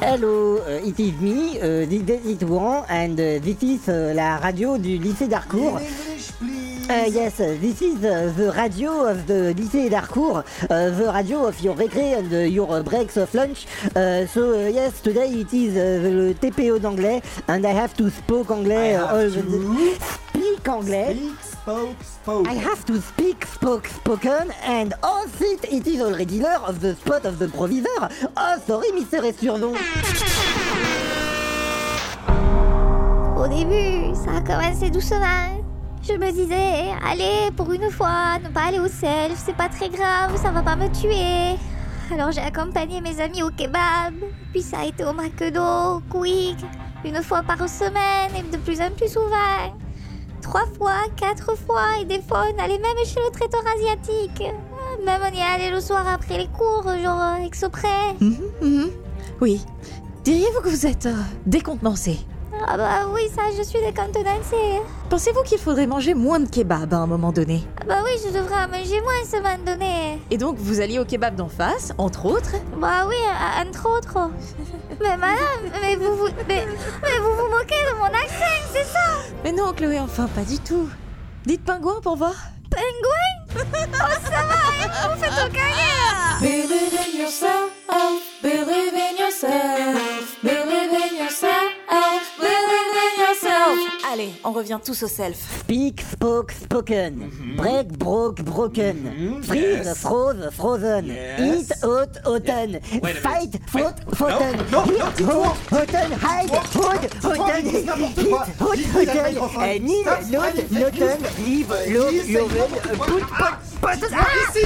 Hello, uh, it is me, uh, this is Touran, and uh, this is uh, la radio du lycée d'Harcourt. Uh, yes, uh, this is uh, the radio of the lycée d'Harcourt, uh, the radio of your recré and uh, your breaks of lunch. Uh, so uh, yes, today it is uh, le TPO d'anglais, and I have to speak anglais uh, all the anglais. Speak, spoke, spoke. I have to speak spoke spoken and all it it is already there of the spot of the provisor. Oh sorry Mister Esturnon. Au début, ça a commencé doucement. Je me disais, allez, pour une fois, ne pas aller au self, c'est pas très grave, ça va pas me tuer. Alors j'ai accompagné mes amis au kebab, puis ça a été au McDo, au Quick, une fois par semaine et de plus en plus souvent. Trois fois, quatre fois, et des fois on allait même chez le traiteur asiatique. Même on y allait le soir après les cours, genre exprès. Mhm, mhm. Oui. Diriez-vous que vous êtes euh, décontenancé? Ah bah oui, ça, je suis décontenancée. Pensez-vous qu'il faudrait manger moins de kebab à un moment donné Ah bah oui, je devrais en manger moins ce moment donné. Et donc vous alliez au kebab d'en face, entre autres Bah oui, entre autres. Mais madame, mais vous vous, mais, mais vous vous moquez de mon accent, c'est ça? Mais non, Chloé, enfin, pas du tout. Dites pingouin pour voir. Pingouin? Oh ça Allez, on revient tous au self. Speak, spoke, spoken. Break, broke, broken. Freeze, yes. froze, frozen. Yes. Eat, hot, hotten. Wait a Fight, minute. fought, Wait. foughten. No, no, no, Hit, dis-toi. hot, hotten, hide, hood, hotten. quoi. hot, hotten. Eh, leave, loven, put, Ah, pot, pot. Ici.